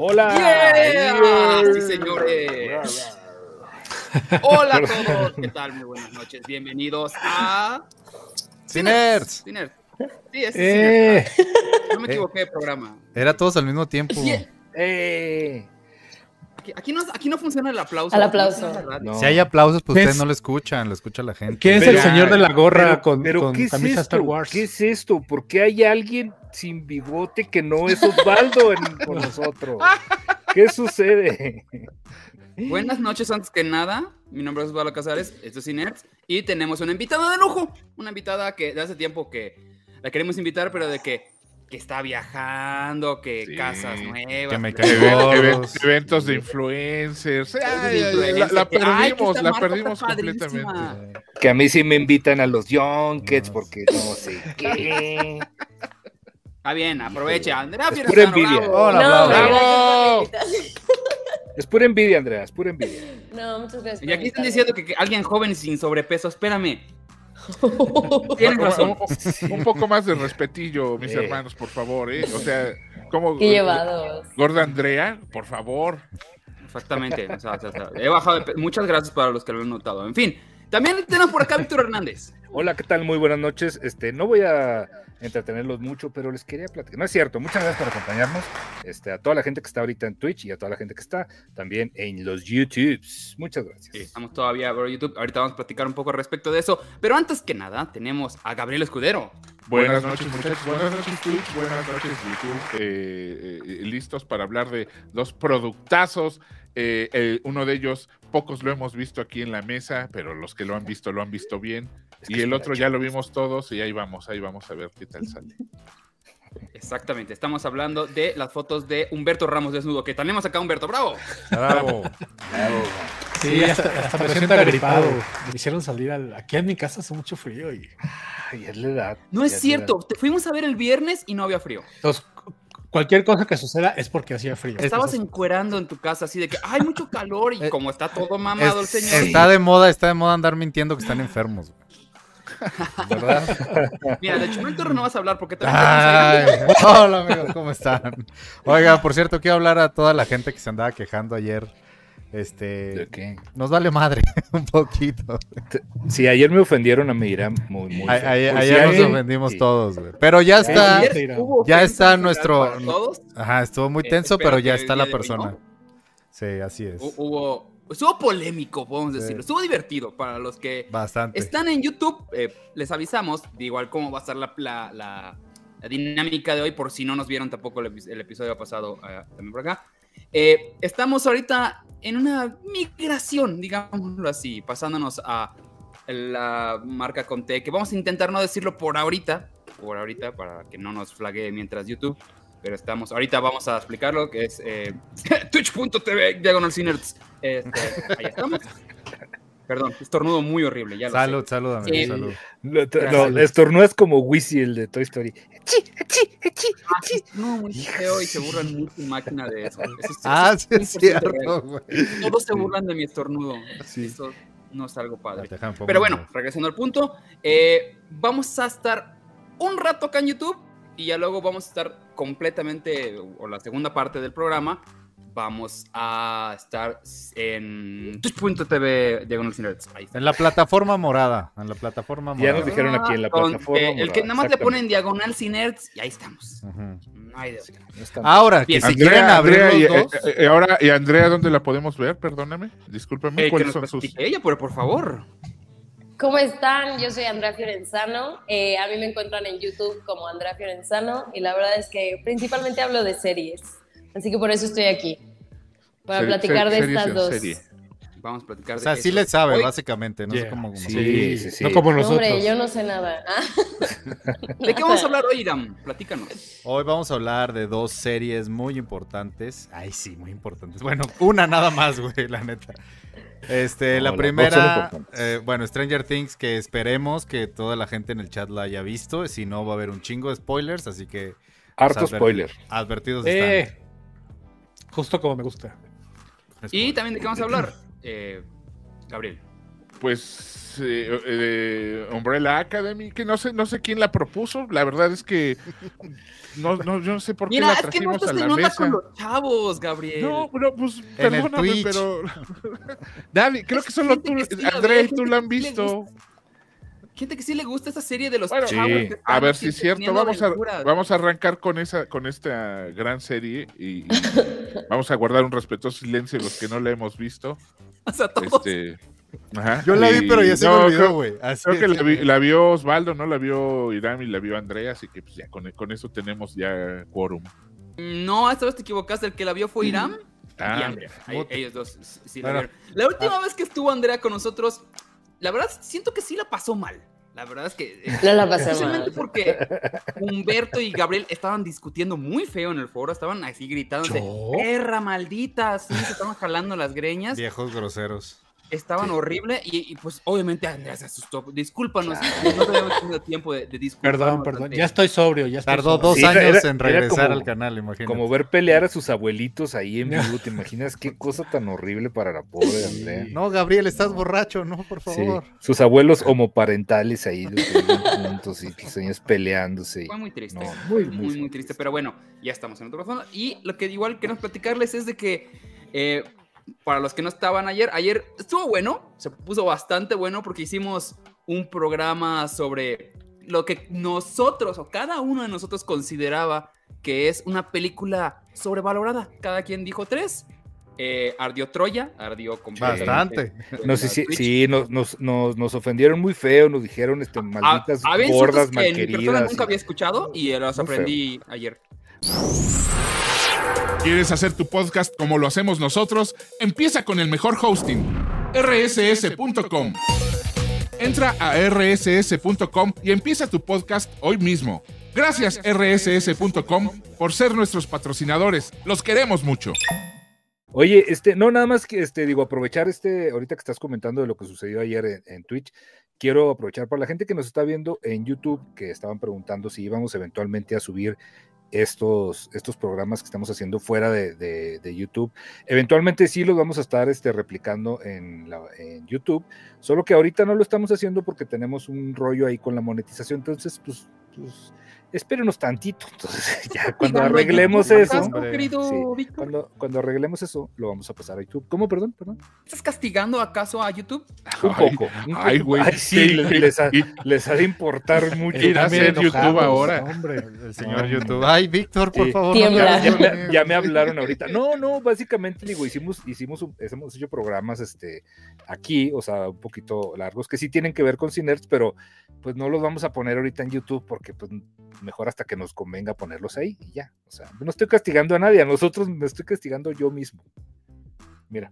Hola. Yeah. Sí, señores. Hola a todos. ¿Qué tal? Muy buenas noches. Bienvenidos a Cinerts. Cinerts. Sí, es Eh. No me equivoqué de programa. Era todos al mismo tiempo. Eh. Aquí, aquí no, aquí no funciona el aplauso. Al aplauso. No. No. Si hay aplausos, pues ustedes no lo escuchan, lo escucha la gente. ¿Quién es Pero- el señor de la gorra Pero, con, pero con ¿qué es camisa? Star Wars? ¿Qué es esto? ¿Por qué hay alguien sin bigote que no es Osvaldo en- con nosotros? ¿Qué sucede? Buenas noches, antes que nada. Mi nombre es Osvaldo Casares, esto es Cinerts. Y tenemos una invitada de lujo. Una invitada que de hace tiempo que la queremos invitar, pero de que, que está viajando, que Sí, casas nuevas. que me bla, caigo bla, Even- bla. even- gordos. eventos de influencers. Ay, de ay, ay, la, ay, que perdimos, la perdimos completamente. Que a mí sí me invitan a los Junkets porque no sé qué. Está bien, aproveche. Andrea Es pura envidia. Hola, no, bravo. Es pura envidia, Andrea, es pura envidia. No, muchas gracias. Y aquí están diciendo que, que alguien joven sin sobrepeso, espérame. Tienes Un- razón. un, un poco más de respetillo, mis hermanos, por favor, ¿eh? O sea, como Qué llevados. Gorda Andrea, por favor. Exactamente. o sea, o sea, o sea, he bajado de pe- Muchas gracias para los que lo han notado. En fin, también tenemos por acá a Víctor Hernández. Hola, ¿qué tal? Muy buenas noches. Este, no voy a entretenerlos mucho, pero les quería platicar. No es cierto, muchas gracias por acompañarnos. Este, a toda la gente que está ahorita en Twitch y a toda la gente que está también en los YouTubes. Muchas gracias. Sí, estamos todavía por YouTube. Ahorita vamos a platicar un poco respecto de eso. Pero antes que nada, tenemos a Gabriel Escudero. Buenas noches, muchachos. Buenas noches, Twitch. Buenas noches, YouTube. Eh, eh, listos para hablar de dos productazos. Eh, eh, uno de ellos, pocos lo hemos visto aquí en la mesa, pero los que lo han visto lo han visto bien. Es Y el otro ya lo vimos todos y ahí vamos, ahí vamos a ver qué tal sale. Exactamente. Estamos hablando de las fotos de Humberto Ramos desnudo. Que tenemos acá Humberto. ¡Bravo! Bravo. Sí, hasta, hasta me siento agripado. Me hicieron salir al- aquí en mi casa hace mucho frío y Ay, es la edad. No es cierto. Te fuimos a ver el viernes y no había frío. entonces cualquier cosa que suceda es porque hacía frío. Estabas Entonces, encuerando en tu casa así de que hay mucho calor y Eh, como está todo mamado el señor. está de moda, está de moda andar mintiendo que están enfermos. güey. ¿Verdad? Mira, de Chumel no vas a hablar porque ahí- Ay, hola amigos, ¿cómo están? Oiga, por cierto, quiero hablar a toda la gente que se andaba quejando ayer. ¿De Este, qué? nos vale madre un poquito. Sí, ayer me ofendieron a Meirán muy, muy. A- feo. ayer si ayer nos alguien- ofendimos sí. todos, güey. Pero ya está, ya está nuestro- todos. ajá, estuvo muy Eh, tenso, pero ya está la persona. Sí, así es. Hu- Hubo, estuvo polémico, podemos Sí. decirlo. Estuvo divertido para los que Bastante. están en YouTube. eh, les avisamos de igual cómo va a estar la, la- la- la dinámica de hoy, por si no nos vieron tampoco el, el episodio pasado eh, también por acá. Eh, estamos ahorita en una migración, digámoslo así, pasándonos a la marca Conte, que vamos a intentar no decirlo por ahorita, por ahorita, para que no nos flague mientras YouTube. Pero estamos, ahorita vamos a explicarlo, que es eh, twitch.tv, diagonal Cinerts. Este, ahí estamos. Perdón, estornudo muy horrible, ya lo sé. Salud, salud, amigo, Eh, salud. No, no, estornudas como Wizzy, el de Toy Story. No, muy feo y se burlan mucho en máquina de eso. Eso es- Ah, eso sí, es 100% cierto, güey. Todos se burlan de mi estornudo. Sí. Eso no es algo padre. Pero bueno, regresando al punto, eh, vamos a estar un rato acá en YouTube y ya luego vamos a estar completamente, o la segunda parte del programa, vamos a estar en twitch.tv diagonal sin nerds. Ahí está. En la plataforma morada. En la plataforma Ya morada. nos dijeron aquí en la Con- plataforma. eh, el que nada más le ponen diagonal sin nerds y ahí estamos. No hay de otra. Ahora, que Bien. si quieren abrir Andrea, y, los dos. eh, eh, ahora, ¿y Andrea dónde la podemos ver? Perdóname, discúlpame. Eh, ¿Cuáles son sus...? ella, pero por favor. ¿Cómo están? Yo soy Andrea Fiorenzano. Eh, a mí me encuentran en YouTube como Andrea Fiorenzano y la verdad es que principalmente hablo de series. Así que por eso estoy aquí. Para platicar ser- de estas dos. serie. Vamos a platicar O sea, de sí eso. le sabe, Hoy- básicamente. No sé Yeah. cómo. cómo Sí, sí, sí. No como No, nosotros. hombre, yo no sé nada. Ah. ¿De qué vamos a hablar hoy, Iram? Platícanos. Hoy vamos a hablar de dos series muy importantes. Ay, sí, muy importantes. Bueno, una nada más, güey, la neta. Este, No, la primera, eh, bueno, Stranger Things, que esperemos que toda la gente en el chat la haya visto. Si no, va a haber un chingo de spoilers, así que. Harto pues, adver- spoiler. Advertidos están. Eh, justo como me gusta. Y también de qué vamos a hablar. Eh, Gabriel. pues eh, eh, Umbrella Academy, que no sé, no sé quién la propuso. La verdad es que no, no, yo no sé por qué Mira, la es que no trajimos a se la mesa. con los chavos, Gabriel. No, no, pues perdóname, pero nadie, creo Es que solo tú, que sí la André y tú la han visto. Gente que sí le gusta esa serie de los Bueno, chavos. Sí. que A ver si es cierto, vamos a, vamos a arrancar con esa, con esta gran serie y, y vamos a guardar un respetuoso silencio los que no la hemos visto. O sea, todos. Este, ajá, Yo la vi, y- pero ya se no, me olvidó, güey. Creo que la, vi- la vio Osvaldo, no la vio Irán y la vio Andrea, así que pues ya con, con eso tenemos ya quórum. No, esta vez te equivocaste. El que la vio fue Irán y Ah, Andrea. Ahí- puta. ellos dos sí- la Bueno. vieron. La última vez que estuvo Andrea con nosotros, la verdad siento que sí la pasó mal. La verdad es que. eh, No la pasé Especialmente mal. porque Humberto y Gabriel estaban discutiendo muy feo en el foro, estaban así gritándose, ¿Yo? perra maldita, así se estaban jalando las greñas, Viejos groseros. Estaban horrible y, y, pues obviamente Andrea se asustó. Discúlpanos, no teníamos tenido tiempo de, de Perdón, perdón. Ya estoy sobrio. Ya estoy Tardó sobrio. dos Sí, años era- en regresar como- al canal, imagínate. Como ver pelear a sus abuelitos ahí en vivo, ¿te imaginas qué cosa tan horrible para la pobre Andrea? No, Gabriel, estás borracho, no, por Sí, favor. sus abuelos homoparentales ahí juntos y los señores peleándose. y- Fue muy triste. No, muy, muy, muy, muy muy, triste. Pero bueno, ya estamos en otro razón. Y lo que igual queremos platicarles es de que, eh, para los que no estaban ayer, ayer estuvo bueno, se puso bastante bueno porque hicimos un programa sobre lo que nosotros o cada uno de nosotros consideraba que es una película sobrevalorada. Cada quien dijo tres. Eh, ardió Troya, ardió completamente. Bastante. No Twitch. sí, nos, nos, nos, nos ofendieron muy feo, nos dijeron este, malditas había insultos gordas que en mi persona nunca había escuchado y feo. aprendí ayer. ¿Quieres hacer tu podcast como lo hacemos nosotros? Empieza con el mejor hosting, rss.com. Entra a rss.com y empieza tu podcast hoy mismo. Gracias rss.com por ser nuestros patrocinadores. Los queremos mucho. Oye, este, no, nada más que este, digo, aprovechar este, ahorita que estás comentando de lo que sucedió ayer en, en Twitch, quiero aprovechar para la gente que nos está viendo en YouTube, que estaban preguntando si íbamos eventualmente a subir estos, estos programas que estamos haciendo fuera de, de- YouTube. Eventualmente sí los vamos a estar este, replicando en, la- en YouTube, solo que ahorita no lo estamos haciendo porque tenemos un rollo ahí con la monetización, entonces, pues, pues espérenos tantito. Entonces, ya cuando arreglemos eso, cuando, cuando arreglemos eso, lo vamos a pasar a YouTube. ¿Cómo, perdón? perdón? ¿Estás castigando acaso a YouTube? Un Ay, poco. un ay, güey. Ay, sí, les, les ha, Y- les ha de importar mucho. Bien hacer YouTube ahora. Hombre. El señor No, YouTube. Ay, Víctor, por Sí. favor. Ya, me- me, ya me hablaron ahorita. No, no, básicamente digo, hicimos, hicimos, un- hemos hecho programas este, aquí, o sea, un poquito largos, que sí tienen que ver con Cinerts, pero pues no los vamos a poner ahorita en YouTube porque pues mejor hasta que nos convenga ponerlos ahí y ya. O sea, no estoy castigando a nadie, a nosotros me estoy castigando yo mismo. Mira,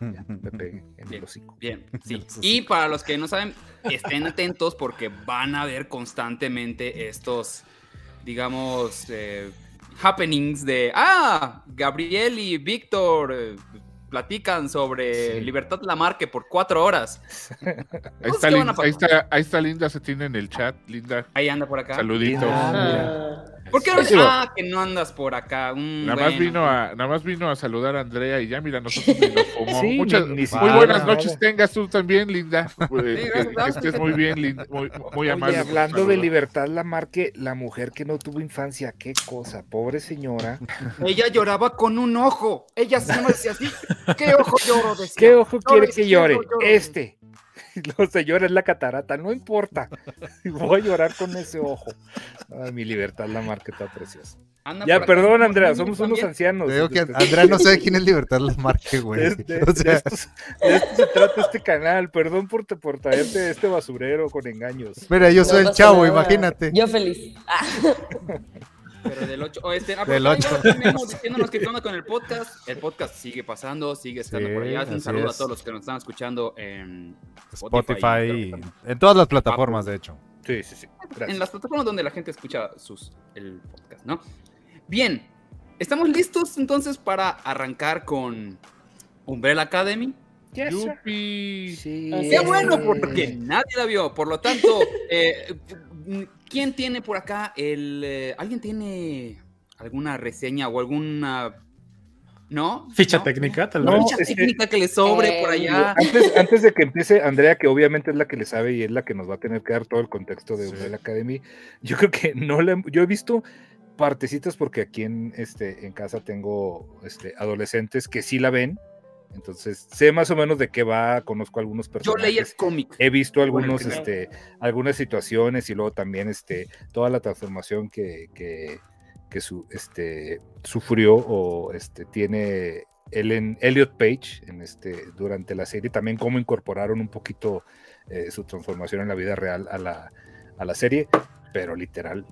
ya, me pegué en el Bien. hocico. Bien, sí. Y para los que no saben, estén atentos porque van a ver constantemente estos, digamos, eh, happenings de, ah, Gabriel y Víctor eh, platican sobre Sí. Libertad Lamarque por cuatro horas. Ahí está, que van Lin- a pasar. ahí, está, ahí está Linda, se tiene en el chat. Linda, Ahí anda por acá. saluditos. Ah, ¿Por qué no? Digo- Ah, que no andas por acá. Mm, Nada más, bueno. vino a, nada más vino a saludar a Andrea y ya, mira, nosotros nos fumó. Sí, Muchas, ni- ni muy buenas noches tengas tú también, Linda. Gracias, que- estés muy bien, Linda, muy, muy amable. Oye, hablando de libertad, Lamarque, la mujer que no tuvo infancia, qué cosa, pobre señora. Ella lloraba con un ojo. Ella sí me decía así. ¿Qué ojo lloro? Decía. ¿Qué ojo quiere que llore? lloro. Este. Lo señora es la catarata, no importa. Voy a llorar con ese ojo. Ay, mi libertad, Lamarque está preciosa. Anda Ya, por acá. perdón, Andrea, somos unos ancianos. Te digo que Este, Andrea no sabe quién es Libertad Lamarque, güey. de, de- O de sea, esto, de esto se trata este canal. Perdón por, te- por traerte este basurero con engaños. mira, yo no soy el chavo, imagínate. Yo feliz. Ah, Pero del 8. este, ah, Del pero ocho. igual también diciéndonos que qué onda con el podcast. El podcast sigue pasando, sigue estando Sí, por allá. Un saludo es. a todos los que nos están escuchando en Spotify, y- y en todas las plataformas, de hecho. Sí, sí, sí. en las plataformas donde la gente escucha sus, el podcast, ¿no? Bien, ¿estamos listos entonces para arrancar con Umbrella Academy? Yes. Yupi. Sí. Bueno, porque nadie la vio. Por lo tanto, eh, ¿quién tiene por acá el. eh, ¿Alguien tiene alguna reseña o alguna ¿no? Ficha ¿No? técnica, tal No, vez. Ficha que- técnica que le sobre por Eh, allá. Antes, antes de que empiece Andrea, que obviamente es la que le sabe y es la que nos va a tener que dar todo el contexto de Sí. Umbrella Academy, yo creo que no la, yo he visto partecitas porque aquí en, este, en casa tengo este, adolescentes que sí la ven, entonces sé más o menos de qué va, conozco algunos Yo personajes. leí el cómic. He visto algunos, este, algunas situaciones y luego también este, toda la transformación que, que, que su, este, sufrió o este, tiene Ellen, Elliot Page en este, durante la serie, también cómo incorporaron un poquito eh, su transformación en la vida real a la, a la serie, pero literal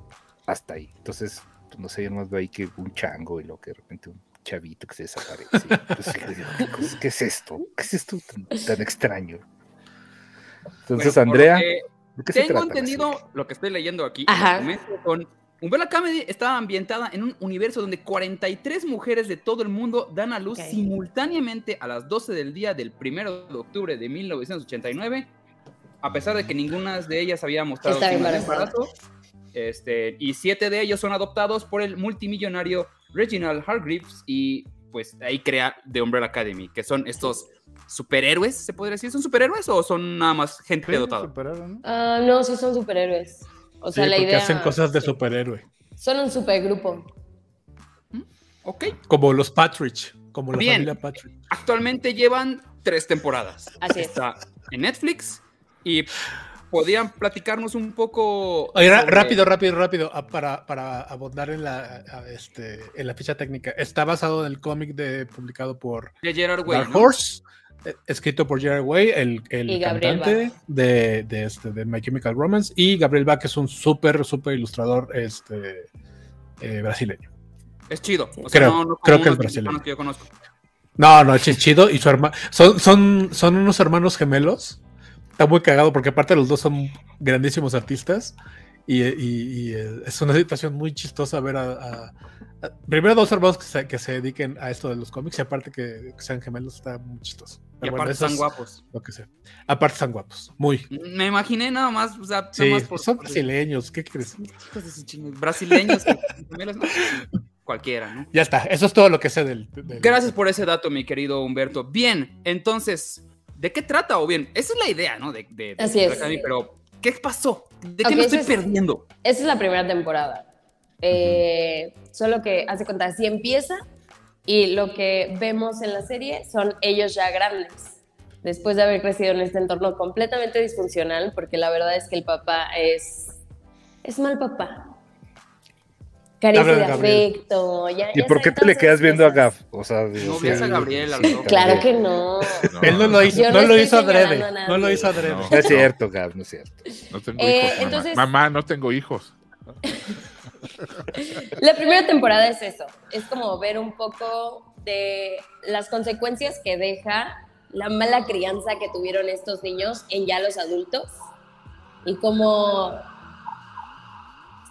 hasta ahí. Entonces, pues, no sé, yo nomás veo ahí que un chango y lo que de repente un chavito que se desaparece. Pues, ¿qué, es esto? ¿Qué es esto tan, tan extraño? Entonces, Bueno, Andrea, que ¿de qué se Tengo trata entendido lo que estoy leyendo aquí. Con Umbrella Academy estaba ambientada en un universo donde 43 mujeres de todo el mundo dan a luz simultáneamente a las 12 del día del 1 de octubre de 1989, a pesar de que ninguna de ellas había mostrado signos de embarazo. Este, y siete de ellos son adoptados por el multimillonario Reginald Hargreaves y pues ahí crea The Umbrella Academy, que son estos superhéroes, se podría decir, ¿son superhéroes o son nada más gente Sí, dotada? ¿no? Ah, no, sí son superhéroes. O sea, Sí, la idea. hacen cosas de superhéroe. Son un supergrupo. Ok, Como los Patridge, como la Bien. familia Patridge. actualmente llevan tres temporadas. Así es. Está en Netflix y podrían platicarnos un poco. Oye, ra- sobre- rápido, rápido, rápido, ah, para, para abundar en la, este, en la ficha técnica. Está basado en el cómic de, publicado por De Gerard Way. Horse, eh, escrito por Gerard Way, el, el cantante de, de, este, de My Chemical Romance, y Gabriel Bach, que es un súper, súper ilustrador este, eh, brasileño. Es chido. O sea, Creo- no, no creo que es brasileño. que yo conozco. No, no, es chido. Y su hermano. Son, son, son unos hermanos gemelos. Está muy cagado porque, aparte, los dos son grandísimos artistas. Y, y- y, eh, es una situación muy chistosa ver a. a- a- primero, dos hermanos que se, que se dediquen a esto de los cómics. Y aparte, que, que sean gemelos, está muy chistoso. Y Pero aparte bueno, están es guapos. Lo que sea. Aparte, están guapos. Muy. Me imaginé nada más, o sea, Sí, más por, son brasileños. ¿Qué crees? brasileños. gemelos, ¿no? Cualquiera, ¿no? Ya está. Eso es todo lo que sé del. del- Gracias por ese dato, mi querido Humberto. Bien, entonces, ¿de qué trata? O bien, esa es la idea, ¿no? De, de- de Así es. Academy, pero, ¿qué pasó? ¿De Ok, qué me estoy es- perdiendo? Esa es la primera temporada. Eh, Solo que, hace cuenta, así empieza y lo que vemos en la serie son ellos ya grandes, después de haber crecido en este entorno completamente disfuncional, porque la verdad es que el papá es, es mal papá. Carece Habla de afecto. Ya, ¿Y ya por qué te le quedas viendo a cosas. Gaf? O sea, No veas a sí, Gabriel, sí. Claro que no. Él no lo hizo, Yo no no lo hizo adrede. No lo hizo adrede. No. No es cierto, Gaf, no es cierto. No tengo Eh, hijos, mamá. entonces- Mamá, no tengo hijos. La primera temporada es eso, es como ver un poco de las consecuencias que deja la mala crianza que tuvieron estos niños en ya los adultos y cómo...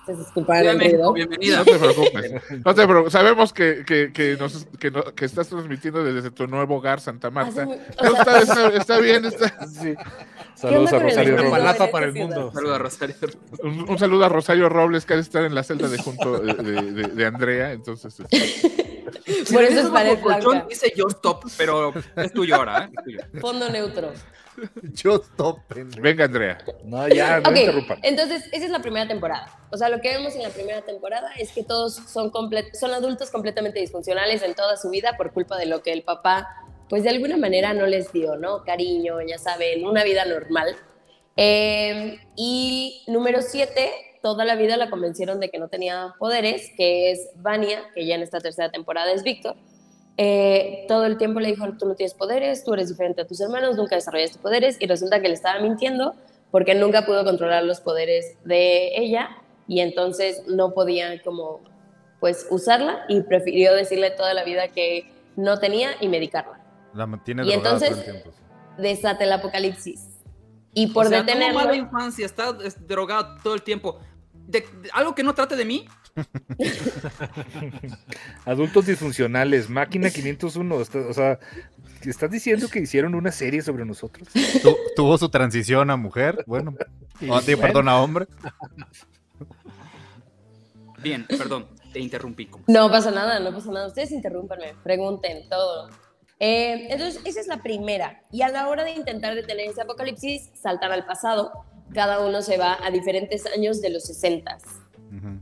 ¿Ustedes disculparán Ciudad el de México, ruido? bienvenida. No te preocupes. No te preocupes. Sabemos que, que, que, nos- que, no- que estás transmitiendo desde tu nuevo hogar, Santa Marta. muy- está, está- está bien. está- Sí. Saludos a Rosario Robles. Para el mundo. Saludos a Rosario. Un, un saludo a Rosario Robles, que ha de estar en la celda de junto de, de- de- de Andrea. Entonces, este, Por eso es pared el colchón, blanca, dice yo stop, pero es tuyo ahora, ¿eh? Es tuyo. fondo neutro. Yo stop, pendejo. venga, Andrea. No, ya, no Ok, interrumpan. entonces esa es la primera temporada. O sea, lo que vemos en la primera temporada es que todos son, comple- son adultos completamente disfuncionales en toda su vida por culpa de lo que el papá, pues de alguna manera no les dio, ¿no? Cariño, ya saben, una vida normal. Eh, y número siete, toda la vida la convencieron de que no tenía poderes, que es Vania, que ya en esta tercera temporada es Víctor. Eh, todo el tiempo le dijo, tú no tienes poderes, tú eres diferente a tus hermanos, nunca desarrollaste poderes, y resulta que le estaba mintiendo porque nunca pudo controlar los poderes de ella y entonces no podía como pues usarla y prefirió decirle toda la vida que no tenía y medicarla. La mantiene Y drogada todo entonces- el tiempo. sí. Desata el apocalipsis. Y por o sea, detenerlo... tuvo mala infancia, está es, drogado todo el tiempo. De- de- algo que no trate de mí, Adultos disfuncionales, máquina 501. está- o sea, ¿estás diciendo que hicieron una serie sobre nosotros? Tu- tuvo su transición a mujer, bueno, o a ti, perdón, a hombre. Bien, perdón. te interrumpí. No pasa nada, no pasa nada. Ustedes interrúmpanme, pregunten todo. Eh, entonces, esa es la primera. Y a la hora de intentar detener ese apocalipsis, saltan al pasado. Cada uno se va a diferentes años de los 60. Ujú.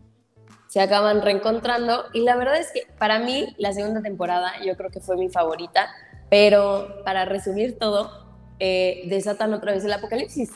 Se acaban reencontrando. Y la verdad es que para mí, la segunda temporada, yo creo que fue mi favorita. Pero para resumir todo, eh, desatan otra vez el apocalipsis.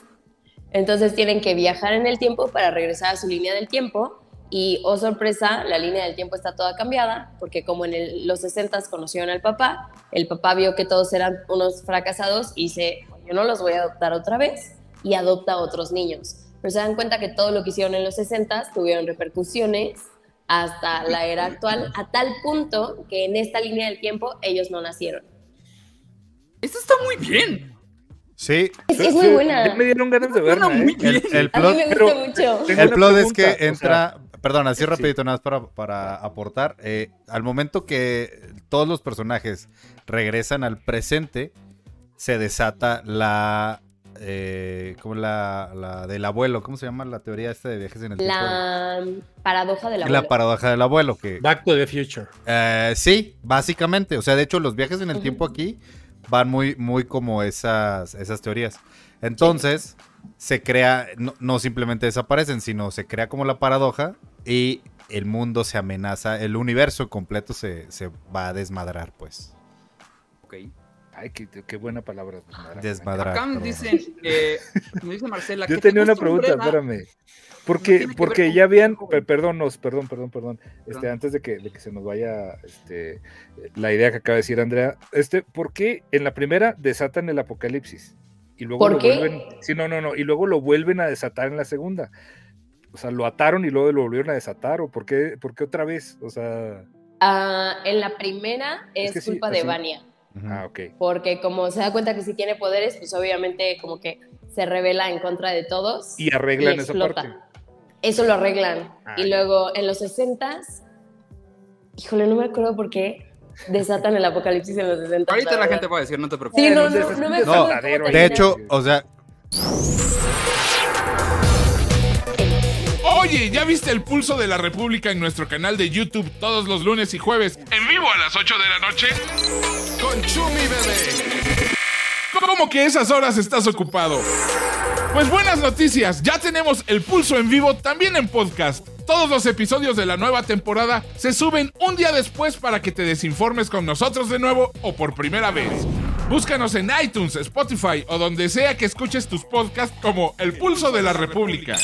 Entonces tienen que viajar en el tiempo para regresar a su línea del tiempo. Y, oh sorpresa, la línea del tiempo está toda cambiada, porque como en el- los 60 conocieron al papá, el papá vio que todos eran unos fracasados y dice, yo no los voy a adoptar otra vez, y adopta a otros niños. Pero se dan cuenta que todo lo que hicieron en los 60 tuvieron repercusiones hasta la era actual, a tal punto que en esta línea del tiempo ellos no nacieron. Esto está muy bien. Sí, Es, es muy buena. ya me dieron ganas de verla. muy ¿eh? bien. el, el A mí plot, me pero- gusta mucho. El plot es que o sea, entra, perdón, así sí. rapidito, nada más para, para aportar. eh, al momento que todos los personajes regresan al presente, se desata la, eh, como la, la del abuelo, ¿cómo se llama la teoría esta de viajes en el tiempo? La paradoja de la La paradoja del abuelo, que Back to the Future. Eh, sí, básicamente. O sea, de hecho, los viajes en el tiempo aquí van muy, muy como esas, esas teorías. Entonces, se crea, no, no simplemente desaparecen, sino se crea como la paradoja y el mundo se amenaza, el universo completo se, se va a desmadrar, pues. Ok. Ay, qué, qué buena palabra. desmadrar. Acá dicen, eh, me dice Marcela, Yo que te tenía una pregunta, Umbrella. espérame. ¿Qué Porque, porque ya habían, perdón, perdón, perdón, perdón, este, antes de que, de que se nos vaya este, la idea que acaba de decir Andrea, este, ¿por qué en la primera desatan el apocalipsis? Y luego ¿Por lo qué? vuelven, sí, no, no, no, y luego lo vuelven a desatar en la segunda. O sea, lo ataron y luego lo volvieron a desatar, o por qué, por qué otra vez? O sea, Ah, en la primera Es es, que sí, culpa de así- Vania. Ah, ok. porque como se da cuenta que si tiene poderes, pues obviamente como que se revela en contra de todos. Y arreglan y esa explota. parte. Eso lo arreglan. Ah, y luego en los 60 híjole, no me acuerdo por qué desatan el apocalipsis en los 60 Ahorita la verdad. gente va a decir, no te preocupes. Sí, no, no, no un me acuerdo. De hecho, o sea, ¿ya viste el pulso de la República en nuestro canal de YouTube todos los lunes y jueves en vivo a las 8 de la noche? Con Chumi Bebé. ¿Cómo que esas horas estás ocupado? Pues buenas noticias, ya tenemos el pulso en vivo también en podcast. Todos los episodios de la nueva temporada se suben un día después para que te desinformes con nosotros de nuevo o por primera vez. Búscanos en iTunes, Spotify o donde sea que escuches tus podcasts como El Pulso de la República.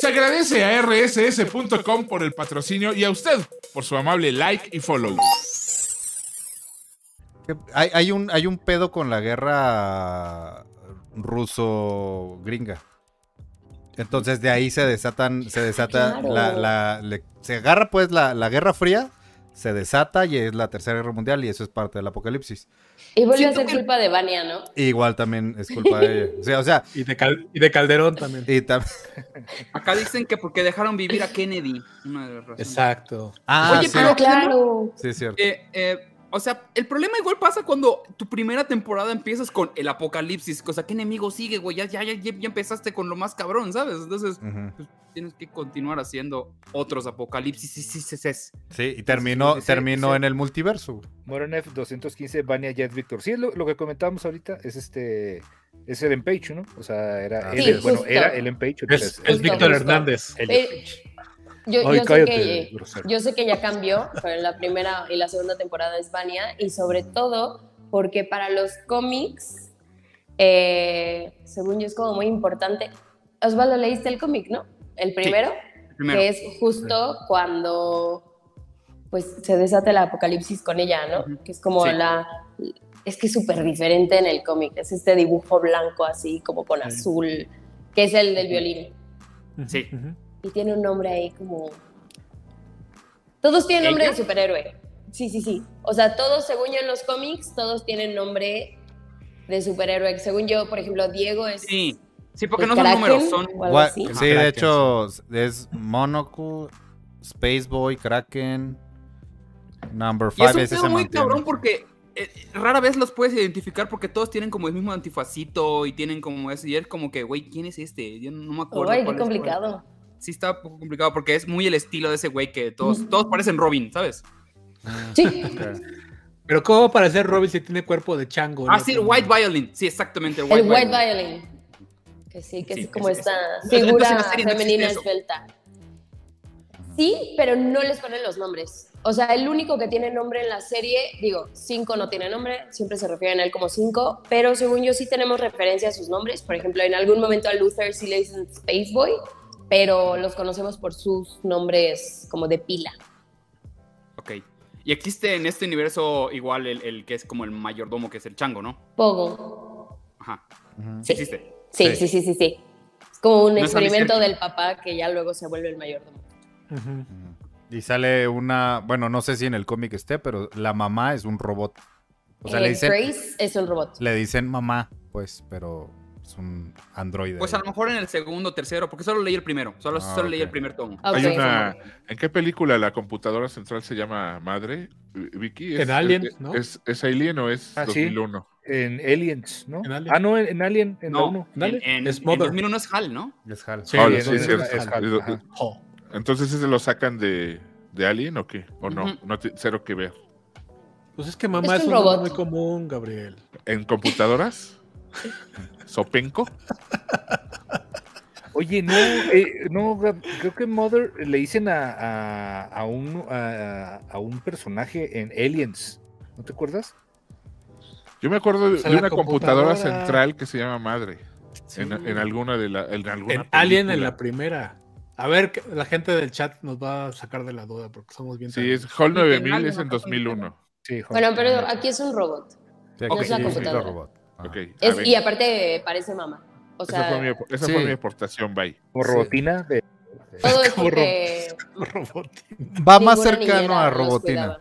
Se agradece a rss.com por el patrocinio y a usted por su amable like y follow. hay, hay un, hay un pedo con la guerra ruso-gringa. Entonces de ahí se desatan, se desata Claro. la, la- le- se agarra pues la, la Guerra Fría, se desata y es la Tercera Guerra Mundial y eso es parte del apocalipsis. Y vuelve a Siento ser que- culpa de Vania, ¿no? Igual también es culpa de ella. O sea, o sea, Y de, Cal- y de Calderón también. y tam- Acá dicen que porque dejaron vivir a Kennedy. Una de las razones. Exacto. Ah, Oye, sí, pero- Ah, claro. sí, es cierto. Eh, eh, o sea, el problema igual pasa cuando tu primera temporada empiezas con el apocalipsis. O sea, ¿qué enemigo sigue, güey? Ya, ya, ya, ya empezaste con lo más cabrón, ¿sabes? Entonces, pues, tienes que continuar haciendo otros apocalipsis. Sí, sí, sí, sí, sí. Sí, y terminó, sí, sí, terminó sí. en el multiverso. Moronef 215, Vania Jet Victor. Sí, es lo, lo que comentábamos ahorita, es este, es Ellen Page, ¿no? O sea, era, Ah, él, sí, es- bueno, justo. era Ellen Page. Es, Víctor. Hernández. Page. Yo, Ay, yo sé que, yo sé que ya cambió, pero en la primera y la segunda temporada es Vania, y sobre todo porque para los cómics, eh, según yo, es como muy importante. Osvaldo, leíste el cómic, ¿no? El primero, Primero. que es justo cuando pues se desata el apocalipsis con ella, ¿no? Que es como Sí. la... Es que es súper diferente en el cómic, es este dibujo blanco así, como con Sí. azul, que es el del violín. Sí. Ujú. Y tiene un nombre ahí como... Todos tienen nombre ¿Ella? de superhéroe. Sí, sí, sí. O sea, todos, según yo en los cómics, todos tienen nombre de superhéroe. Según yo, por ejemplo, Diego es... Sí. Sí, porque no son Kraken números, son. algo Gua- así. Sí, de hecho, es Monocle, Spaceboy, Kraken, Number Y es 5. un ese pedo se muy mantiene. cabrón porque eh, rara vez los puedes identificar porque todos tienen como el mismo antifacito y tienen como ese. Y es como que, güey, ¿quién es este? Yo no me acuerdo. Ay, qué es complicado. Sí está un poco complicado porque es muy el estilo de ese güey que todos, todos parecen Robin, ¿sabes? Sí, Pero ¿cómo va a parecer Robin si tiene cuerpo de chango? Ah, no? sí, el White Violin. Sí, exactamente, el White, el White Violin. Violin. Que sí, que Sí, es como es- esta es- figura no femenina eso. esbelta. Sí, pero no les ponen los nombres. O sea, el único que tiene nombre en la serie, digo, Cinco no tiene nombre, siempre se refieren a él como Cinco, pero según yo sí tenemos referencia a sus nombres. Por ejemplo, en algún momento a Luther sí le dicen Space Boy, pero los conocemos por sus nombres como de pila. Ok. Y existe en este universo igual el, el que es como el mayordomo, que es el chango, ¿no? Pogo. Ajá. Ujú. Sí existe. Sí, sí, sí, sí, sí. Es como un No experimento del papá que ya luego se vuelve el mayordomo. Y sale una, bueno, no sé si en el cómic esté, pero la mamá es un robot. O sea, le Eh, dicen, Grace es un robot. le dicen mamá, pues, pero es un androide. Pues a lo mejor en el segundo, tercero, porque solo leí el primero. Solo, Ah, solo leí el primer tomo. Ok. Hay una. ¿En qué película la computadora central se llama Madre? Vicky. En Alien, es, ¿no? ¿Es, es Alien o es Ah, sí. 2001? En Aliens, ¿no? En Alien. Ah, no, en, en Alien, en la No, 1. en, en, es en Mother. 2001 es HAL, ¿no? Es Hal. Sí, Ah, es sí, donde cierto. es Hal. Es-. Oh. Entonces ese lo sacan de, de Alien o qué? ¿O no? No ti- cero que ver. Pues es que mamá Es es, un un robot. muy común, Gabriel. ¿En computadoras? ¿Sopenco? Oye, no, eh, no, creo que Mother le dicen a, a, a un, a, a un personaje en Aliens. ¿No te acuerdas? Yo me acuerdo de, O sea, de la una computadora, computadora- central que se llama Madre. Sí. En, en alguna de la. En, alguna En Alien en la primera. A ver, la gente del chat nos va a sacar de la duda porque somos bien. Sí, es. Hall Sí, 9000 Alien, es en no me acuerdo 2001. Sí. Bueno, pero aquí es un robot. Sí, aquí la sí, computadora. robot. Ah. Ok. a Es- ver, y aparte parece mamá. O esa sea, fue mi, esa sí. fue mi aportación, bye. Como robotina de. todo es Como porque Robot. Va más cercano a Robotina.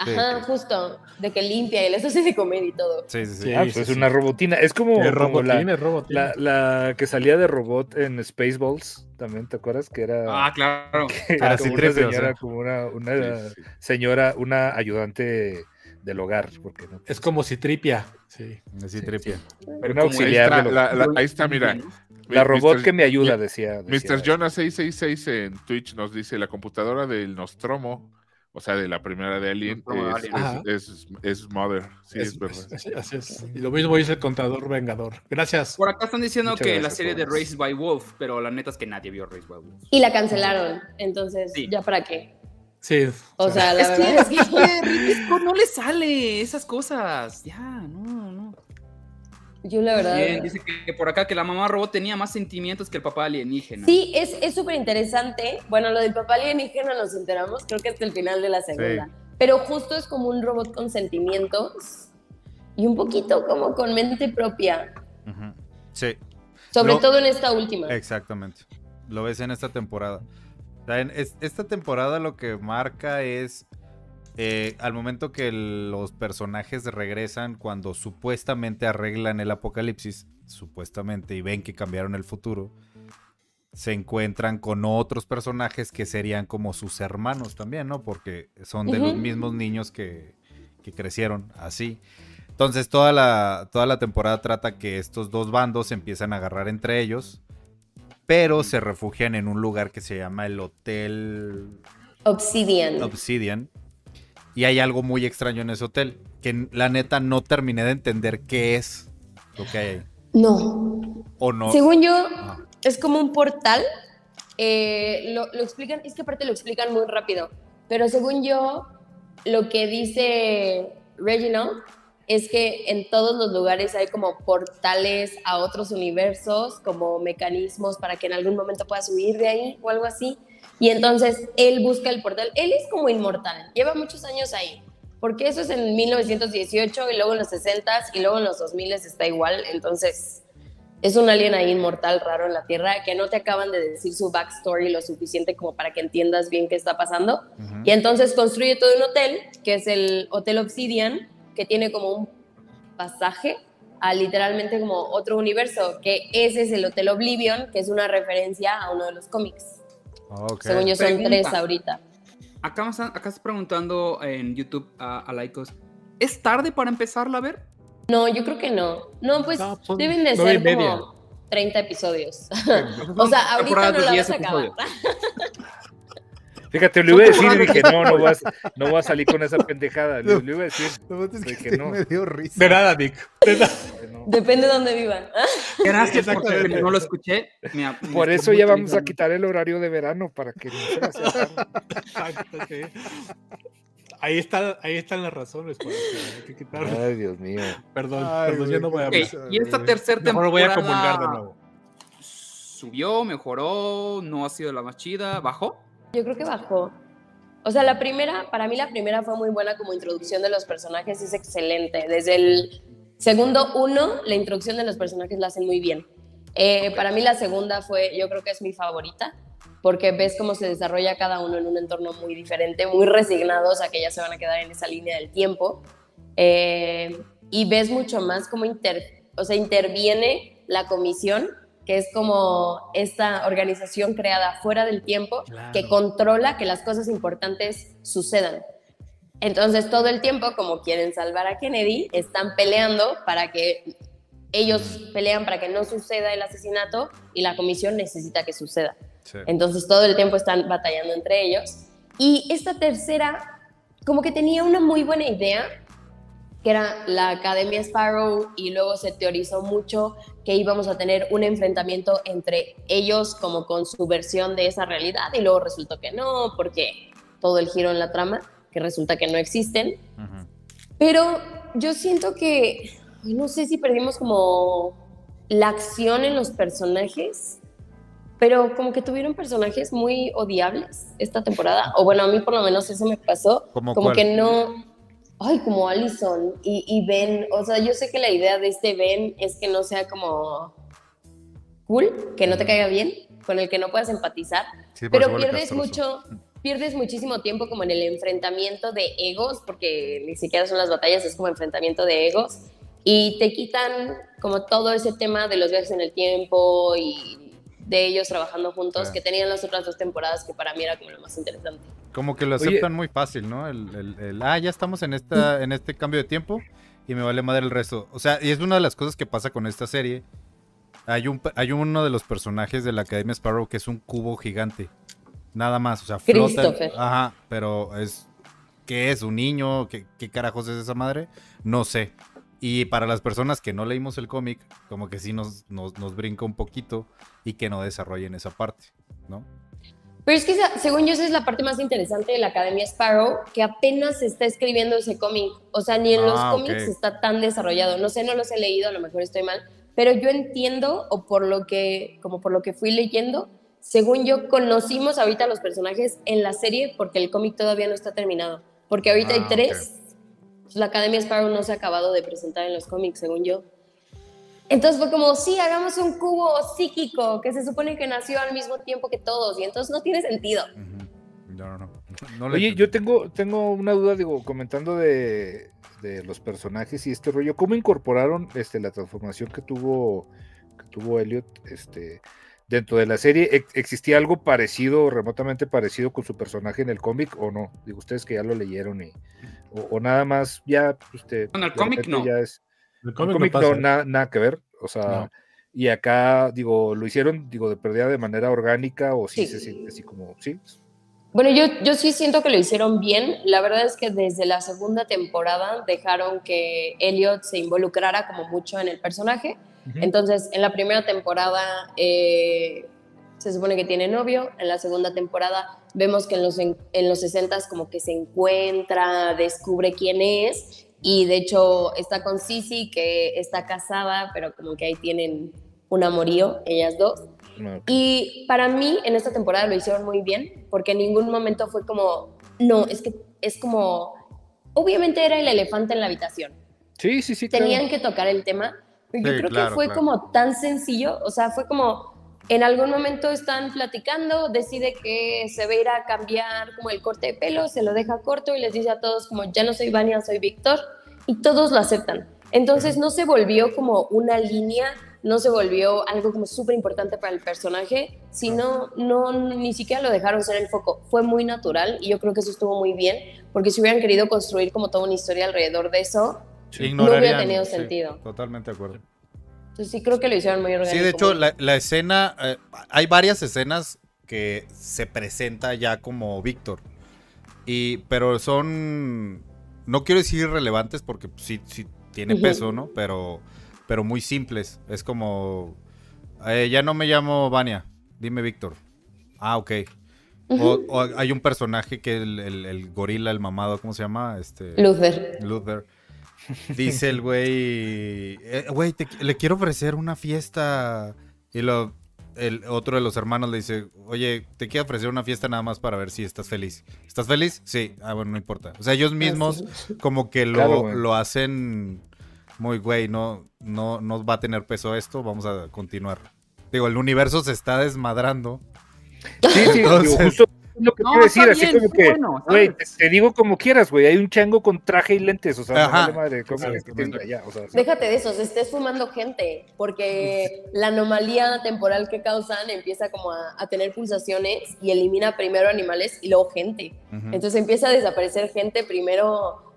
Ajá, Sí. justo. De que limpia y les hace de comer y todo. Sí, sí, sí. Ah, pues es una robotina. Es como, Es como la, robotín, es robotín. la, la que salía de robot en Spaceballs. También, ¿te acuerdas? Que era, Ah, claro. que era como una señora, como una, una Sí, sí. señora, una ayudante del hogar. Porque no, Es como Citripia. Sí. Sí, tripia. Pero Una Ahí auxiliar está, de los- la- la- ahí está, mira. La robot Mr. que me ayuda, decía. decía Mr. Jonas 666 en Twitch nos dice la computadora del Nostromo, o sea, de la primera de Alien, es, Alien. Ajá. es, es- es Mother. Sí, es, verdad. es- así es. Y lo mismo dice el contador vengador. Gracias. Por acá están diciendo Muchas que la serie de. Raised by Wolf, pero la neta es que nadie vio Raised by Wolf. Y la cancelaron. Entonces, Sí. ¿ya para qué? Sí. O sea, la Es verdad es es que. no le sale esas cosas. Ya, no, no. Yo la verdad. Bien, dice que por acá que la mamá robot tenía más sentimientos que el papá alienígena. Sí, es es súper interesante. Bueno, lo del papá alienígena nos enteramos, creo que hasta el final de la segunda. Pero justo es como un robot con sentimientos y un poquito como con mente propia. Sí, Sobre Lo- todo en esta última. exactamente. Lo ves en esta temporada. O sea, en es- esta temporada lo que marca es eh, al momento que el- los personajes regresan cuando supuestamente arreglan el apocalipsis, supuestamente, y ven que cambiaron el futuro, se encuentran con otros personajes que serían como sus hermanos también, ¿no? Porque son de los mismos niños que, que crecieron así. Entonces toda la, toda la temporada trata que estos dos bandos se empiezan a agarrar entre ellos, pero se refugian en un lugar que se llama el Hotel Obsidian. Obsidian. Y hay algo muy extraño en ese hotel, que la neta no terminé de entender qué es lo que hay ahí. no. O no. Según yo, es como un portal. Eh, lo, lo explican, es que aparte lo explican muy rápido. Pero según yo, lo que dice Reginald es que en todos los lugares hay como portales a otros universos, como mecanismos para que en algún momento puedas huir de ahí o algo así. Y entonces él busca el portal. Él es como inmortal, lleva muchos años ahí. Porque eso es en 1918 y luego en los 60s y luego en los 2000 está igual. Entonces es un alien ahí inmortal raro en la Tierra que no te acaban de decir su backstory lo suficiente como para que entiendas bien qué está pasando. Y entonces construye todo un hotel, que es el Hotel Obsidian, que tiene como un pasaje a literalmente como otro universo, que ese es el Hotel Oblivion, que es una referencia a uno de los cómics. Ok. Según yo son Pregunta. tres ahorita. Acá, acá estás preguntando en YouTube a, a Laicos, ¿es tarde para empezarla a ver? No, yo creo que no. No, pues No, son deben de ser como 30 episodios. o sea, ahorita no la 10 vas a acabar. Fíjate, le iba a decir y dije, no, no vas, no voy a salir con esa pendejada. Le, le iba a decir No, es que de que no. me dio risa. De nada, Nick. De nada. no. Depende de dónde vivan. Gracias por Exactamente. que no lo escuché. Me- me Por eso ya vamos a quitar el horario de verano para que no se. Exacto, sí. Ahí, está, ahí están las razones para que hay que quitarlo. Ay, Dios mío. Perdón, Ay, perdón, yo no voy a Ok, hablar. y esta tercera temporada Mejor voy a comulgar de nuevo. subió, mejoró, no ha sido la más chida, bajó. Yo creo que bajó. O sea, la primera, para mí la primera fue muy buena como introducción de los personajes, es excelente. Desde el segundo uno, la introducción de los personajes la hacen muy bien. Eh, para mí la segunda fue, yo creo que es mi favorita, porque ves cómo se desarrolla cada uno en un entorno muy diferente, muy resignados a que ya se van a quedar en esa línea del tiempo. Eh, y ves mucho más cómo inter, o sea, interviene la comisión, que es como esta organización creada fuera del tiempo Claro. que controla que las cosas importantes sucedan. Entonces, todo el tiempo, como quieren salvar a Kennedy, están peleando para que ellos pelean para que no suceda el asesinato y la comisión necesita que suceda. Sí. Entonces todo el tiempo están batallando entre ellos. Y esta tercera, como que tenía una muy buena idea, que era la Academia Sparrow, y luego se teorizó mucho que íbamos a tener un enfrentamiento entre ellos como con su versión de esa realidad, y luego resultó que no, porque todo el giro en la trama, que resulta que no existen. Ujú. Pero yo siento que, no sé si perdimos como la acción en los personajes, pero como que tuvieron personajes muy odiables esta temporada, o bueno, a mí por lo menos eso me pasó, ¿Cómo como cuál? que no, ay, como Allison y, y Ben, o sea, yo sé que la idea de este Ben es que no sea como cool, que no te caiga bien, con el que no puedas empatizar, Sí, pero pierdes mucho, pierdes muchísimo tiempo como en el enfrentamiento de egos, porque ni siquiera son las batallas, es como enfrentamiento de egos, y te quitan como todo ese tema de los viajes en el tiempo y de ellos trabajando juntos, Sí. que tenían las otras dos temporadas que para mí era como lo más interesante. Como que lo Oye. aceptan muy fácil, ¿no? El, el- el, ah, ya estamos en, esta, en este cambio de tiempo y me vale madre el resto. O sea, y es una de las cosas que pasa con esta serie. Hay, un, hay uno de los personajes de la Academia Sparrow que es un cubo gigante. Nada más, o sea, flota. Ajá, pero es... ¿Qué es? ¿Un niño? ¿Qué, ¿Qué carajos es esa madre? No sé. Y para las personas que no leímos el cómic, como que sí nos, nos, nos brinca un poquito y que no desarrollen esa parte, ¿no? Pero es que según yo esa es la parte más interesante de la Academia Sparrow, que apenas se está escribiendo ese cómic. O sea, ni en los Ah, cómics está tan desarrollado. No sé, no los he leído, a lo mejor estoy mal, pero yo entiendo, o por lo que, como por lo que fui leyendo, según yo conocimos ahorita los personajes en la serie porque el cómic todavía no está terminado. Porque ahorita Ah, hay tres. Pues la Academia Sparrow no se ha acabado de presentar en los cómics, según yo. Entonces fue como, sí, hagamos un cubo psíquico que se supone que nació al mismo tiempo que todos y entonces no tiene sentido. No, no, no. Oye, yo tengo, tengo una duda, digo, comentando de, de los personajes y este rollo, ¿cómo incorporaron este, la transformación que tuvo, que tuvo Elliot este, dentro de la serie? ¿Ex- ¿Existía algo parecido, remotamente parecido con su personaje en el cómic o no? Digo, ustedes que ya lo leyeron y, o, o nada más, ya, usted. Bueno, el cómic no. ya es- El el cómic, cómic no no, pasa. na- nada que ver, o sea, No. y acá, digo, lo hicieron, digo, de perdida de manera orgánica o si Sí. se siente así como, sí, Bueno, yo, yo sí siento que lo hicieron bien. La verdad es que desde la segunda temporada dejaron que Elliot se involucrara como mucho en el personaje. Entonces, en la primera temporada eh, se supone que tiene novio, en la segunda temporada vemos que en los, en, en los 60 como que se encuentra, descubre quién es y de hecho está con Sisi que está casada, pero como que ahí tienen un amorío, ellas dos. No, Y para mí en esta temporada lo hicieron muy bien, porque en ningún momento fue como, no, es que es como, obviamente era el elefante en la habitación, Sí, sí, sí. claro. tenían que tocar el tema, pero yo Sí, creo claro, que fue claro. como tan sencillo, o sea, fue como, en algún momento están platicando, decide que se va a ir a cambiar como el corte de pelo, se lo deja corto y les dice a todos como, ya no soy Vania, soy Víctor, y todos lo aceptan. Entonces no se volvió como una línea, no se volvió algo como súper importante para el personaje, sino no, ni siquiera lo dejaron ser el foco. Fue muy natural y yo creo que eso estuvo muy bien, porque si hubieran querido construir como toda una historia alrededor de eso, Ignorarían, tenido sí, sentido. Totalmente de acuerdo. Entonces sí creo que lo hicieron muy orgánico. Sí, de hecho, la, la escena, eh, hay varias escenas que se presenta ya como Víctor. Y, pero son, no quiero decir irrelevantes porque sí, sí tiene peso, ¿no? Pero, pero muy simples. Es como, eh, ya no me llamo Vania, dime Víctor. Ah, ok. O, hay un personaje que el, el- el gorila, el mamado, ¿cómo se llama? Este, Luther. Luther. Dice el güey, eh, güey, te- le quiero ofrecer una fiesta. Y lo, el otro de los hermanos le dice, oye, te quiero ofrecer una fiesta nada más para ver si estás feliz. ¿Estás feliz? Sí. Ah, bueno, no importa. O sea, ellos mismos como que lo, Claro, lo hacen muy, güey, no, no, no va a tener peso esto, vamos a continuar. Digo, el universo se está desmadrando. Sí, sí, digo, justo lo que No, quiero decir, así bien, como que, bueno, te, te digo como quieras, güey, hay un chango con traje y lentes, o sea, Ajá. no vale madre, ¿cómo es que allá? O sea, Déjate de eso, se está esfumando gente, porque la anomalía temporal que causan empieza como a, a tener pulsaciones y elimina primero animales y luego gente. Ujú. Entonces empieza a desaparecer gente primero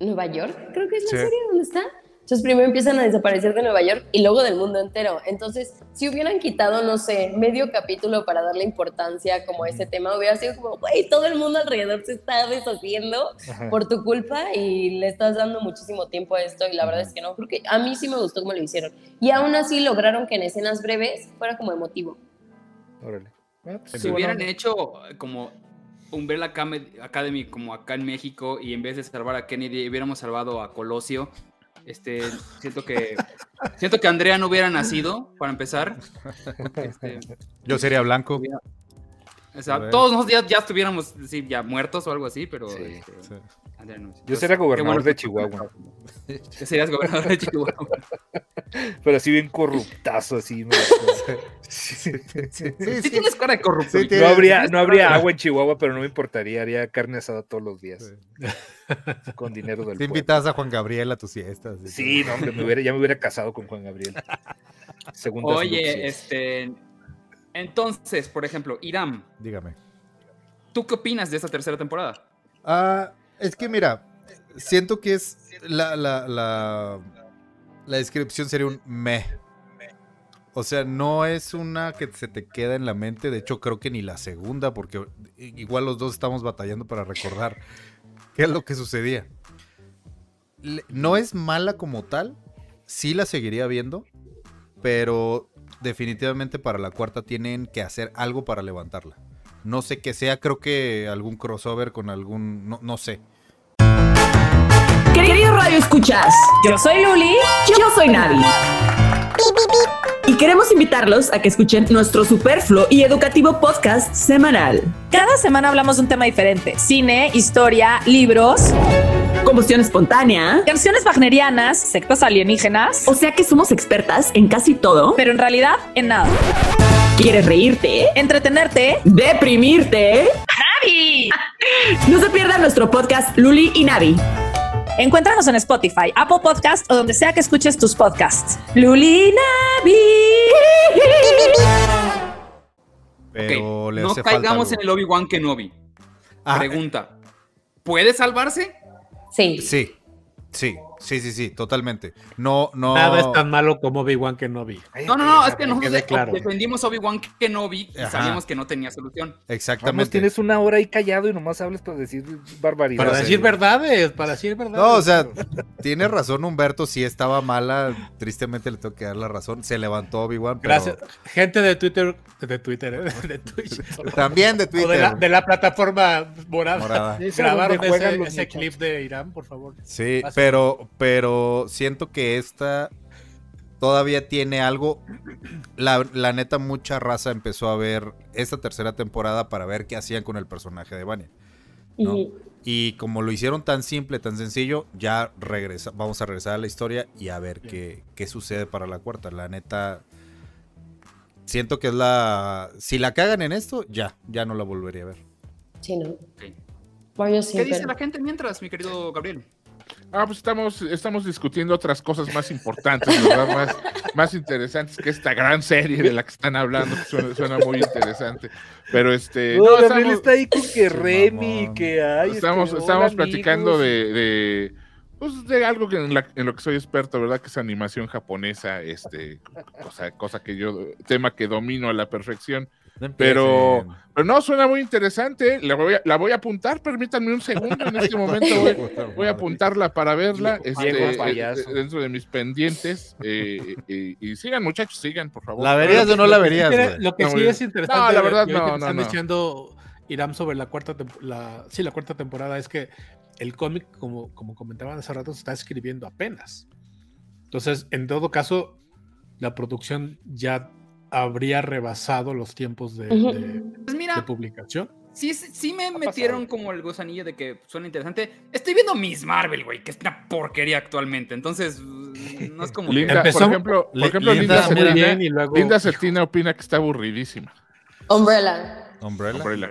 Nueva York, creo que es la Sí. serie donde está. Entonces primero empiezan a desaparecer de Nueva York y luego del mundo entero. Entonces, si hubieran quitado, no sé, medio capítulo para darle importancia como a ese tema, hubiera sido como, güey, todo el mundo alrededor se está deshaciendo ajá. por tu culpa y le estás dando muchísimo tiempo a esto y la verdad es que no, creo que a mí sí me gustó cómo lo hicieron. Y aún así lograron que en escenas breves fuera como emotivo. Órale. Pues, Si sí, hubieran bueno. hecho eh, como Umbrella Academy como acá en México y en vez de salvar a Kennedy hubiéramos salvado a Colosio, este, siento que siento que Andrea no hubiera nacido para empezar. Este, Yo sería blanco. hubiera- o sea, A ver. todos nosotros ya, ya estuviéramos sí, ya muertos o algo así, pero Sí, este, Sí. Yo sería gobernador de Chihuahua. Que serías gobernador de Chihuahua. Pero así bien corruptazo, así. Sí. Sí, Sí, sí. tienes cara de corrupto. No habría, Tienes no habría agua en Chihuahua, pero no me importaría, haría carne asada todos los días. Con dinero del Te pueblo. invitas a Juan Gabriel a tus fiestas. Sí, no, hombre, me hubiera, ya me hubiera casado con Juan Gabriel. Segundas Oye, este. Entonces, por ejemplo, Iram, todo. Dígame. ¿tú qué opinas de esta tercera temporada? Ah, es que mira, siento que es la, la, la, la descripción sería un meh. O sea, no es una que se te queda en la mente. De hecho, creo que ni la segunda, porque igual los dos estamos batallando para recordar qué es lo que sucedía. No es mala como tal. Sí la seguiría viendo. Pero definitivamente para la cuarta tienen que hacer algo para levantarla. No sé qué sea, creo que algún crossover con algún. No, no sé. Queridos Radio Escuchas, yo soy Luli, yo soy Navi. Y queremos invitarlos a que escuchen nuestro superfluo y educativo podcast semanal. Cada semana hablamos de un tema diferente. Cine, historia, libros, Combustión espontánea. canciones wagnerianas, sectas alienígenas, O sea que somos expertas en casi todo. pero en realidad en nada. ¿Quieres reírte? Entretenerte. ¿Deprimirte? ¡Navi! No se pierdan nuestro podcast Luli y Navi. Encuéntranos en Spotify, Apple Podcast o donde sea que escuches tus podcasts. Luli Navi. Pero le no hace falta caigamos en el Obi-Wan Kenobi. Ah, Pregunta: ¿puede salvarse? Sí. Sí, sí, sí, sí, sí, totalmente. No, no. Nada es tan malo como Obi-Wan Kenobi. No, no, no, es que nosotros quede de- claro. defendimos Obi-Wan Kenobi y Ajá. sabíamos que no tenía solución. Vamos, Exactamente. tienes una hora ahí callado y nomás hablas para decir barbaridades. Para decir verdades, para decir verdades. No, o sea, tiene razón Humberto, sí estaba mala. Tristemente le tengo que dar la razón. Se levantó Obi-Wan, pero Gracias. Gente de Twitter, de Twitter, ¿eh? de Twitch. también de O Twitter. de la, de la plataforma morada. Grabaron ese, clip de Irán, por favor. Sí, pero, pero siento que esta todavía tiene algo. La, la neta, mucha raza empezó a ver esta tercera temporada para ver qué hacían con el personaje de Vania. Y como lo hicieron tan simple, tan sencillo, ya regresa, vamos a regresar a la historia y a ver qué, qué sucede para la cuarta. La neta, siento que es la... Si la cagan en esto, ya, ya no la volvería a ver. Sí, ¿no? Bueno, sí, ¿Qué dice pero- la gente mientras, mi querido Gabriel? Ah, pues estamos, estamos discutiendo otras cosas más importantes, ¿verdad? Más, más interesantes que esta gran serie de la que están hablando, que suena, suena muy interesante. Pero este. No, no, estamos- está ahí con que Remy, que hay. este, Estamos, hola, estamos amigos. platicando de, de, Pues de algo que en, la- en lo que soy experto, ¿verdad? Que es animación japonesa, este, cosa, cosa que yo, tema que domino a la perfección. No Pero, pero no, suena muy interesante. La voy a, la voy a apuntar, permítanme un segundo en este momento. Voy, voy a apuntarla para verla este, Viejo eh, eh, dentro de mis pendientes. eh, y sigan, muchachos, sigan, por favor. ¿La verías o no la verías, güey? Lo que No, sí es interesante. No, la verdad, no, que no, Están no. diciendo Iram sobre la cuarta, la, sí, la cuarta temporada es que el cómic, como, como comentaban hace rato, se está escribiendo apenas. Entonces, en todo caso, la producción ya habría rebasado los tiempos de, Pues mira, de publicación. sí, sí me pasado. metieron como el gusanillo de que suena interesante. Estoy viendo Miss Marvel, güey, que es una porquería actualmente. Entonces, no es como Linda, por ejemplo, por Li- ejemplo, Linda Linda, Cetina- luego. Cetina opina que está aburridísima. Umbrella. Umbrella. Umbrella.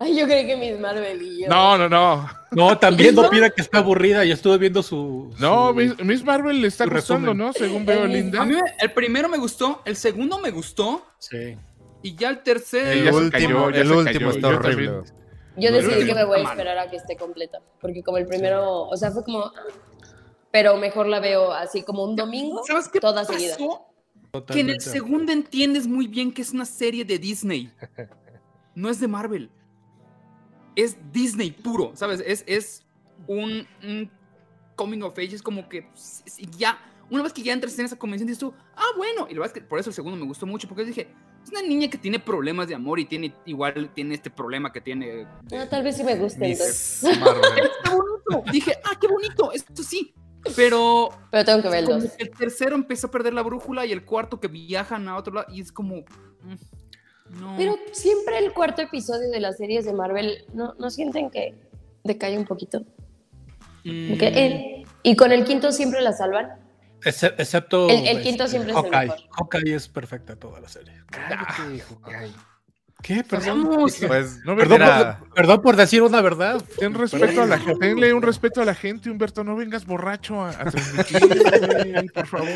Ay, yo creí que Miss Marvel y yo. No, no, no. No, también opina que está aburrida. Yo estuve viendo su. No, su- Miss, Miss Marvel le está gustando, resumen. ¿no? Según veo, Eh, Linda. A mí me- el primero me gustó, el segundo me gustó Sí. y ya el tercero... El último, cayó, el último cayó. está Yo horrible. también. Yo No, decidí no, que me voy a esperar a que esté completa. Porque como el primero, o sea, fue como. Pero mejor la veo así como un domingo, ¿Sabes qué toda pasó? seguida. Que en el Totalmente. segundo entiendes muy bien que es una serie de Disney. No es de Marvel. Es Disney puro, ¿sabes? Es, es un, un coming of age. Es como que ya, una vez que ya entras en esa convención, dices tú, ah, bueno. Y la verdad es que por eso el segundo me gustó mucho, porque dije, es una niña que tiene problemas de amor y tiene igual tiene este problema que tiene. de- No, tal vez sí me guste entonces. Está bonito. Dije, ah, qué bonito, esto sí. Pero Pero tengo que ver el como dos. que el tercero empezó a perder la brújula y el cuarto que viajan a otro lado y es como mm, no Pero siempre el cuarto episodio de las series de Marvel, ¿no, ¿no sienten que decae un poquito? Mm, Que, eh, y con el quinto siempre la salvan. Excep- excepto. El- el quinto siempre es el Hawkeye. mejor. Hawkeye es perfecta toda la serie. Cállate, Hawkeye. ¿Qué? Perdón. Pasamos. Pues, No, Perdón, por, perdón por decir una verdad. Ten respeto a la gente, tenle un respeto a la gente, Humberto, no vengas borracho a, a transmitir, por favor.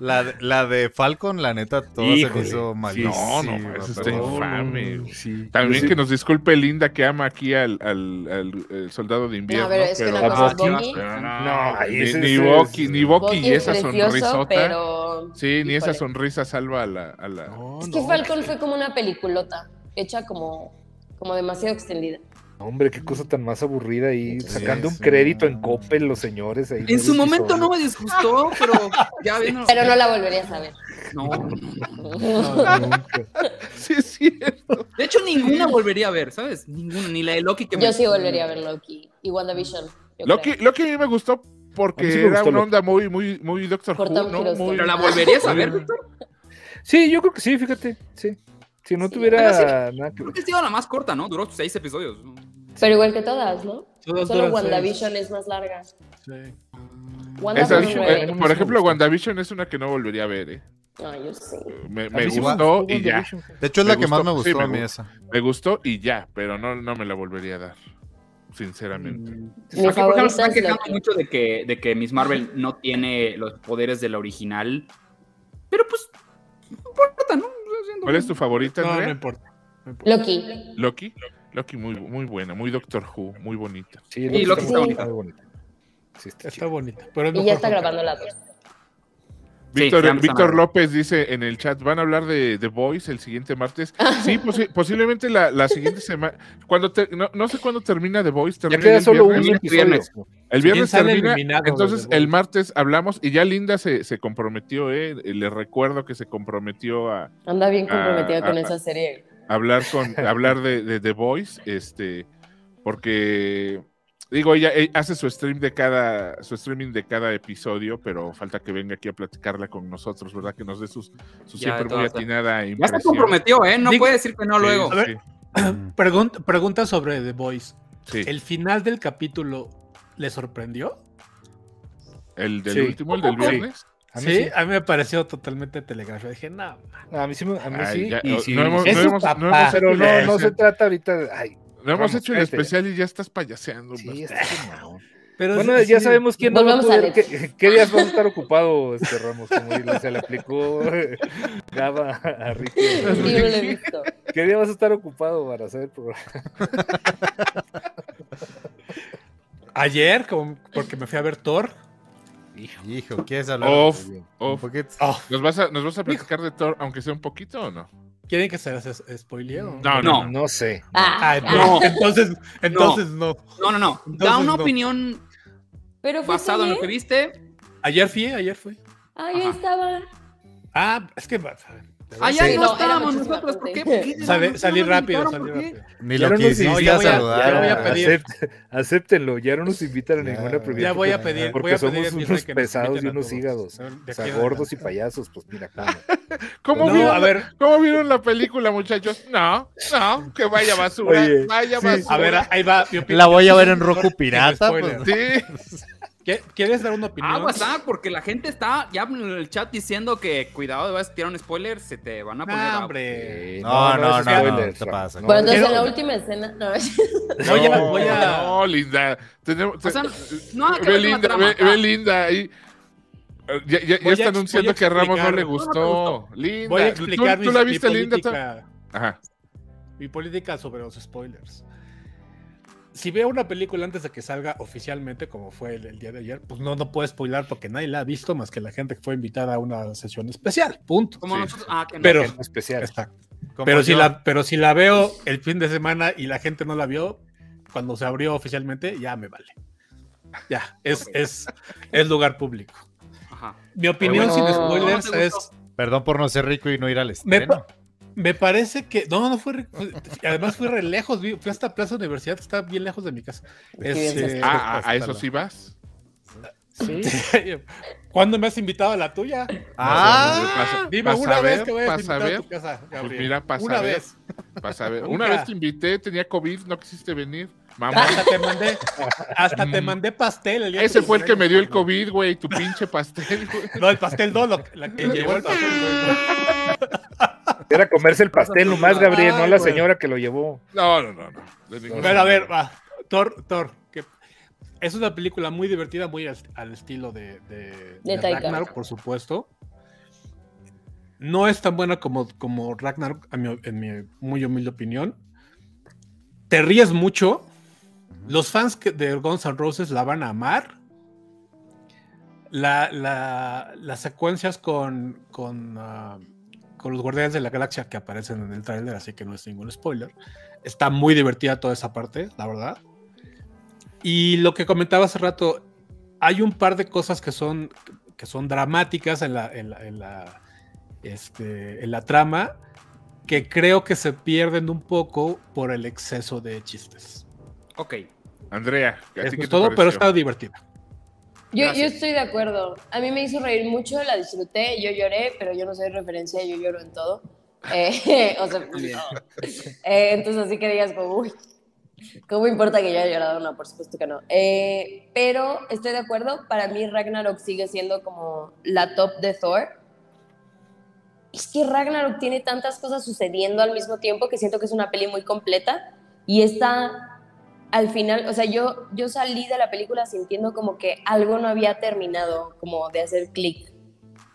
La, de- la de Falcon, la neta, toda Híjole, se me hizo sí, malísima. no, no, eso está pero- infame. Sí. También Sí. que nos disculpe Linda que ama aquí al, al- al, soldado de invierno. No, pero es que cosa es Bucky. pero no, No, ahí ni, ni es- ni Bucky Bucky y es esa precioso, sonrisota. pero... Sí, ni esa sonrisa salva a la. a la- No, Es que no. Falcon fue como una peliculota, hecha como, como demasiado extendida. Hombre, qué cosa tan más aburrida Sí, sacando un sí. crédito en Coppel los señores ahí. en su momento no me disgustó pero ya viendo Pero no la volverías a ver. no, no, no. No, nunca. Sí, es cierto. de hecho ninguna volvería a ver sabes ninguna ni la de Loki que me- Yo sí volvería a ver Loki y WandaVision. Loki, creo. Loki a mí me gustó porque sí me era gustó una onda muy, muy, muy Doctor Who, ¿no? Muy- pero la volverías a ver Víctor? Sí, yo creo que sí, fíjate. Sí. Si no Sí. tuviera nada que creo que ha sido la más corta no duró seis episodios Pero igual que todas, ¿no? Todas Solo WandaVision es más larga. Sí. WandaVision eh, por ejemplo. WandaVision es una que no volvería a ver, ¿eh? No, yo sí. Me, sí gustó y ya. De hecho, es Me la que más gustó, me sí, gustó me a mí esa. Me gustó y ya, pero no, no me la volvería a dar. Sinceramente. Aquí, por ejemplo, están es quejando Loki. mucho de que, de que Miss Marvel no tiene los poderes de la original. Pero pues, no importa, ¿no? ¿Cuál es tu favorita, No, no importa. no importa. Loki. Loki. Loki muy, muy buena, muy Doctor Who, muy bonita. Sí, Y Loki está bonita. muy bonita. Sí, está bonita. Pero es Y ya está grabando la dos. Víctor, Víctor. López dice en el chat, ¿van a hablar de The Voice el siguiente martes? Sí, posi- posiblemente la, la siguiente semana. Cuando te- no, no sé cuándo termina The Voice. Ya termina queda el solo un viernes. viernes. episodio. El ¿Quién viernes termina, entonces el martes hablamos y ya Linda se, se comprometió, ¿eh? Le recuerdo que se comprometió a Anda bien comprometida con esa serie. hablar con hablar de, de The Voice, este, porque digo, ella, ella hace su stream de cada, su streaming de cada episodio, pero falta que venga aquí a platicarla con nosotros, ¿verdad? Que nos dé sus, su Ya, siempre muy atinada Ya se comprometió, ¿eh? No Digo- puede decir que no Sí, luego. A ver, sí, Pregun- pregunta sobre The Voice. sí. ¿El final del capítulo le sorprendió? El del Sí. último, el del Sí. viernes. A mí sí, sí. a mí me pareció totalmente telegrafía. Dije, no, man. A mí sí, me- a mí Ay, sí. ya, y no, sí, no hemos, es no su hemos- no hemos pero no, no se trata ahorita de. Ay, no hemos hecho el especial y ya estás payaseando. sí, está. Pero Bueno, sí- ya sí, sabemos quién no va a poder. ¿Qué, qué días vas a estar ocupado, este Ramos? Como se le aplicó Gaba a Ricky. Sí, no lo he visto. ¿Qué día vas a estar ocupado para hacer el programa? Ayer, como- porque me fui a ver Thor. Hijo, ¿quieres hablar? Off, ¿Nos vas, a, ¿Nos vas a platicar de Thor, aunque sea un poquito o no? ¿Quieren que se las spoilee No, No. No sé. Ah, Ah, ah, entonces, entonces no. No, no, no. Da una no. opinión pero fue basada en lo que viste. Ayer fui, ayer fui. Ah, Ajá. estaba. Ah, es que Allá Sí, no no, estábamos nosotros. ¿Por qué? ¿Por qué? Salí, No, no salí rápido, salí rápido. Ni lo no quisiste a- saludar. ya voy a pedir. Acept- acéptenlo, ya no nos invitan a Ya, ninguna premiación. Ya voy a pedir, Porque voy a somos pedir en mi unos rey que nos pesados y unos hígados. O sea, gordos y payasos, pues mira cómo. ¿Cómo, No, vieron, a ver, ¿Cómo vieron la película, muchachos? No, no, que vaya basura, Oye, vaya sí. basura. a ver, ahí va. La voy a ver en Roku. Pirata. Pues. Sí, ¿Qué- ¿Quieres dar una opinión? Ah, WhatsApp, porque la gente está ya en el chat diciendo que cuidado, vas a tirar un spoiler, se te van a poner. Ah, a- Eh, hombre. No, no, no, no, te Rafa, pasa. no. Bueno, entonces Quiero- la última escena. No, Voy a- no, voy a- no, Linda. Tenemos, O sea, no ve Linda, ve, ve Linda ahí. Eh, Ya, ya- ya Voy a está anunciando que a Ramos no le No, no gustó. Linda, Voy a ¿tú- explicar ¿tú, mi, la mi viste, Linda? Ajá. mi política sobre los spoilers. Si veo una película antes de que salga oficialmente, como fue el, el día de ayer, pues no, no puedo spoilar porque nadie la ha visto más que la gente que fue invitada a una sesión especial. Punto. Como Sí. nosotros. Ah, que no. Pero, Es especial. Exacto. Como pero, si la, pero si la veo el fin de semana y la gente no la vio, cuando se abrió oficialmente, ya me vale. Ya, es, es, es lugar público. Ajá. Mi opinión bueno, sin no, spoilers no es. Perdón por no ser rico y no ir al estreno. Me parece que. No, no fue. re- fue- Además, fui re lejos. vi- Fui hasta Plaza Universidad, que está bien lejos de mi casa. Este, Ah, a- eso sí vas. Sí. ¿Cuándo me has invitado a la tuya? Ah, Dime Vas una vez que vayas a ver. tu casa, Pues mira, pasa una a ver. vez. Vas a ver. Una vez te invité, tenía COVID, no quisiste venir. Mamá. Hasta te mandé, hasta te mandé pastel. el día de Ese fue el que me dio el. COVID, güey, tu pinche pastel, güey. No, el pastel no, lo- la que llevó el pastel. Era comerse el pastel nomás, Gabriel, no Ay, la güey. señora que lo llevó. No, no, no, no. Pero a ver, va. Thor, Thor, que es una película muy divertida, muy al, al estilo de, de, De de Taika. Ragnarok, por supuesto. No es tan buena como, como Ragnarok, a mi- en mi muy humilde opinión. Te ríes mucho. Los fans que- de Guns N' Roses la van a amar. La- la- las secuencias con, con, ah, con los Guardianes de la Galaxia que aparecen en el tráiler, así que no es ningún spoiler. Está muy divertida toda esa parte, la verdad. Y lo que comentaba hace rato, hay un par de cosas que son, que son dramáticas en la, en la, en la, este, en la trama que creo que se pierden un poco por el exceso de chistes. Ok. Andrea, ¿a ti Eso qué es te todo, pero está divertida. Yo, yo estoy de acuerdo. A mí me hizo reír mucho, la disfruté, yo lloré, pero yo no soy referencia, yo lloro en todo. Eh, o sea, eh, entonces así que digas como, uy, ¿cómo importa que yo haya llorado? No, por supuesto que no. Eh, pero estoy de acuerdo, para mí Ragnarok sigue siendo como la top de Thor. Es que Ragnarok tiene tantas cosas sucediendo al mismo tiempo que siento que es una peli muy completa y esta al final, o sea, yo, yo salí de la película sintiendo como que algo no había terminado, como de hacer clic.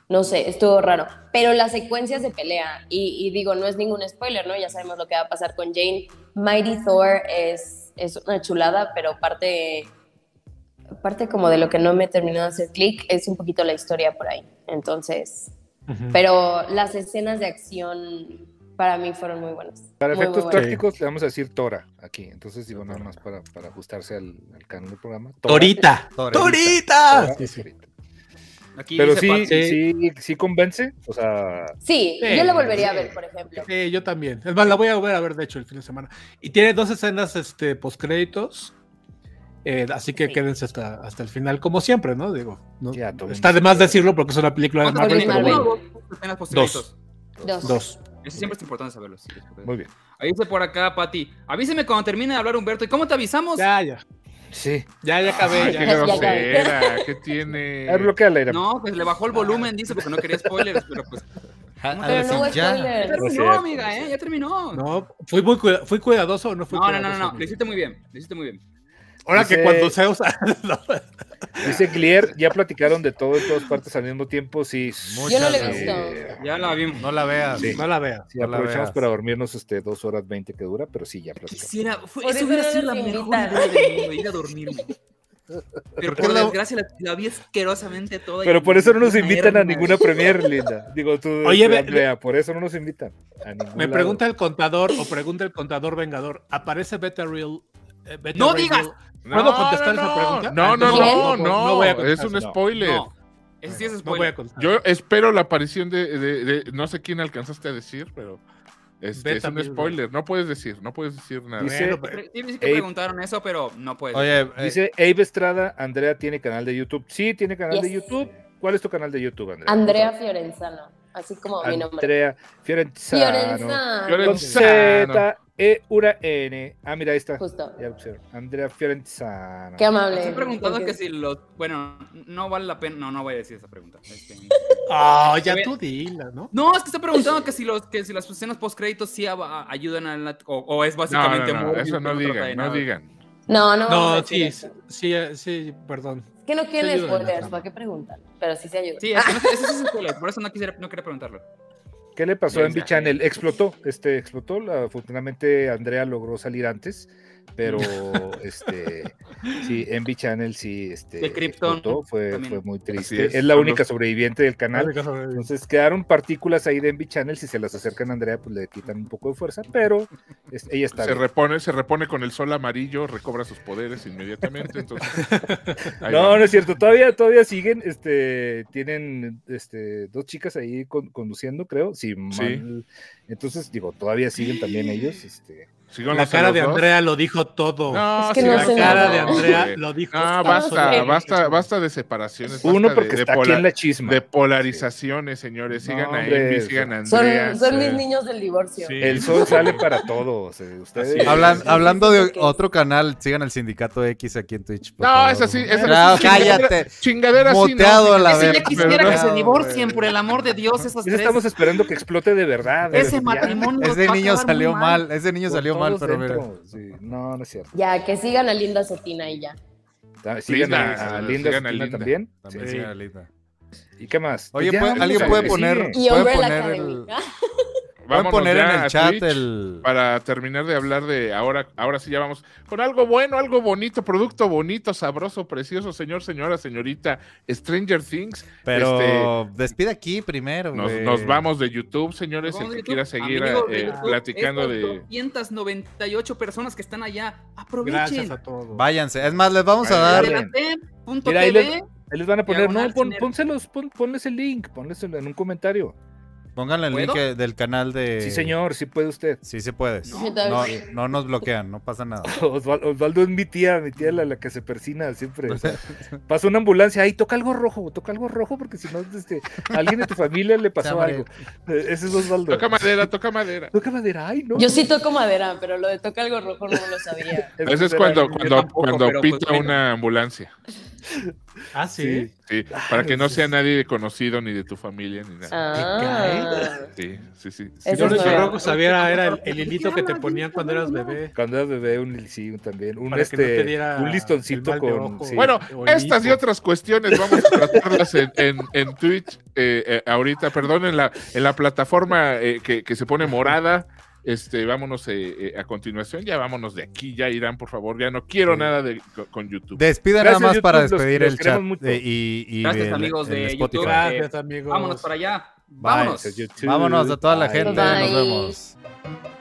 No sé, estuvo raro. Pero las secuencias de pelea, y, y digo, no es ningún spoiler, ¿no? Ya sabemos lo que va a pasar con Jane. Mighty Thor es, es una chulada, pero parte, parte como de lo que no me terminó de hacer clic es un poquito la historia por ahí. Entonces, pero las escenas de acción para mí fueron muy buenas. Para Muy, muy efectos buenas. prácticos le vamos a decir Tora aquí. Entonces digo nada más para, para ajustarse al, al canon del programa. Tora. ¡Torita! Torita. ¡Torita! Tora, Sí, sí. Torita. Aquí Pero sí, sí, sí convence. O sea, Sí, Sí, yo la volvería a ver, por ejemplo. Sí, yo también. Es más, la voy a volver a ver, de hecho, el fin de semana. Y tiene dos escenas este, postcréditos. eh, así que Sí. quédense hasta, hasta el final, como siempre, ¿no? Digo, ¿no? Ya, está de más decirlo porque es una película de ¿Cuántas Marvel, pero bueno. dos? Dos. Dos. Eso siempre es importante saberlo. sí, muy bien. Ahí dice por acá, Pati. Avíseme cuando termine de hablar Humberto. ¿Y cómo te avisamos? Ya, ya. Sí. Ya, ya acabé. Ay, ya. qué grosera, ¿qué tiene? No, pues le bajó el volumen, dice, porque no quería spoilers, pero pues. A- a Pero no ya. Ya. No terminó, amiga, ¿eh? Ya terminó. No, No, fui muy cuida- fui cuidadoso o no fui no, no, cuidadoso. no, no. Lo hiciste muy bien. Lo hiciste muy bien. Ahora que cuando se usa. no. Dice Glier, ya platicaron de todo en todas partes al mismo tiempo. Sí, Yo no la he Muchas visto. eh, Ya la vimos. No la veas. Sí. No la vea. sí, No la aprovechamos veas. para dormirnos este, dos horas veinte que dura, pero sí, ya platicamos. Quisiera, fue, Por eso hubiera sido la mejor idea del mundo, ir a dormirme. Pero por la- desgracia la, la vi asquerosamente toda. Pero por eso no nos invitan a ninguna premier, Linda. Digo tú, Oye, ve- Andrea, por eso no nos invitan. a Me lado. pregunta el contador o pregunta el contador vengador. ¿Aparece Beta Real? Eh, ¡No Ray digas! ¿Puedo contestar no, esa pregunta? No, no, no, no, no, no voy a es contestar, un spoiler. No, ese sí es No spoiler. voy a contestar. Yo espero la aparición de, de- de- no sé quién alcanzaste a decir, pero este, es un spoiler. No puedes decir, no puedes decir nada. Dice- Bueno, Sí, sí que preguntaron eso, pero no puede. Oye, eh, Dice Abe Estrada, Andrea tiene canal de YouTube. Sí, tiene canal de. YouTube. ¿Cuál es tu canal de YouTube, Andrea? Andrea Fiorenzano, así como mi nombre. Andrea Fiorenzano. Fiorenzano. Fiorenzano. Con Z, E, Ura, N. Ah, mira, ahí está. Justo. Ya pusieron. Andrea Fiorenzano. Qué amable. Estoy preguntando que si los. Bueno, no vale la pena. No, no voy a decir esa pregunta. Este, Ah, ya tú dila, ¿no? No, es que estoy preguntando que si los que si las escenas post créditos sí ayudan a la, o, o es No, no, básicamente no, Morbius, eso no digan, no digan. No, no. vamos a No, decir sí, eso. sí, sí, perdón. Es que no quieren en spoilers. ¿para qué preguntan? Pero sí se ayuda. Sí, es que no, ese sí es spoiler, por eso no quisiera no quería preguntarlo. ¿Qué le pasó a Venga. Envy Channel? Explotó, este, explotó. la- afortunadamente Andrea logró salir antes, pero este, sí, Envy Channel sí, este, De Krypton explotó, fue, también. fue muy triste. es, Es, la única los- sobreviviente del canal. Entonces, quedaron partículas ahí de Envy Channel, si se las acercan a Andrea, pues le quitan un poco de fuerza, pero es- ella está Se bien. repone, se repone con el sol amarillo, recobra sus poderes inmediatamente. Entonces, No, va. no es cierto, todavía, todavía siguen, este, tienen este, dos chicas ahí con- conduciendo, creo, sí, mal- entonces digo, todavía siguen también ellos, este, La cara de dos. Andrea lo dijo todo. No, Es que sí, no la sé cara nada. de Andrea lo dijo No, todo. basta, basta, basta de separaciones. uno basta porque de, de está aquí pola- en la chisma. de polarizaciones, señores. Sigan No, a eso. sigan a Son, Andrea. son mis sí. niños del divorcio. Sí. El sol sale para todos, eh, ustedes. Así es. hablan- sí, hablando de otro canal, sigan el Sindicato X aquí en Twitch. No, favor. esa sí, esa No, sí, chingadera- cállate. Chingadera sí, no, Muteado a la vez. ya quisiera que se divorcien, por el amor de Dios, esos Ese tres. estamos esperando que explote de verdad. de Ese verdad, matrimonio. Ese niño salió mal, ese niño salió mal, todos pero mira. sí, no, no es cierto. Ya, que sigan a Linda Cetina y ya. Sigan Linda, a, a sí, Linda, sigan a Cetina Linda. también. También Sí. sí, Alita. ¿Y qué más? Oye, Pues ¿puede- ¿alguien a puede poner-. Y Umbrella poner el- Pueden Vámonos poner ya en a el chat Twitch el. Para terminar de hablar de ahora, ahora sí ya vamos con algo bueno, algo bonito, producto bonito, sabroso, precioso, señor, señora, señorita, Stranger Things. Pero despide aquí primero. Este, Nos, vamos de YouTube, señores. El que quiera seguir Amigos de eh, YouTube, platicando de. 298 personas que están allá. Aprovechen. Gracias a todos. Váyanse. Es más, les vamos a dar. Mira, ahí les, ahí les van a poner, no, pon- pónselos, pon- ponles el link, ponles en un comentario. Pónganle el ¿Puedo? link del canal de. Sí, señor, sí puede usted. Sí se puede. No. No, no nos bloquean, no pasa nada. Osval- Osvaldo es mi tía, mi tía la, la que se persina siempre. o sea, pasa una ambulancia, ahí toca algo rojo, toca algo rojo, porque si no, este, a alguien de tu familia le pasó algo. Eh, Ese es Osvaldo. Toca madera, toca madera. Toca madera, ay, no. Yo sí toco madera, pero lo de toca algo rojo no lo sabía. Ese es cuando, cuando, tampoco, cuando pues, pita bueno. una ambulancia. Ah, sí. Sí, para que no sea nadie conocido ni de tu familia ni nada. Ah. Sí, sí, sí. sí, Yo sí, lo que sabía era el, el hilito que te ponían cuando eras bebé. Cuando eras bebé, un sí, también. Un, Para no este, te diera un listoncito de con. sí. Bueno, estas y otras cuestiones vamos a tratarlas en, en, en Twitch eh, eh, ahorita, perdón, en la, en la plataforma eh, que, que se pone morada. Este, vámonos eh, eh, a continuación, ya vámonos de aquí, ya irán, por favor, ya no quiero Sí. nada de, con, con YouTube. Despida Gracias, nada más para YouTube, despedir los el chat eh, y, y Gracias, el- amigos el de Spotify. YouTube. Gracias, amigos. Vámonos para allá. Bye. Vámonos. Vámonos a toda la Bye. gente, Bye. nos vemos.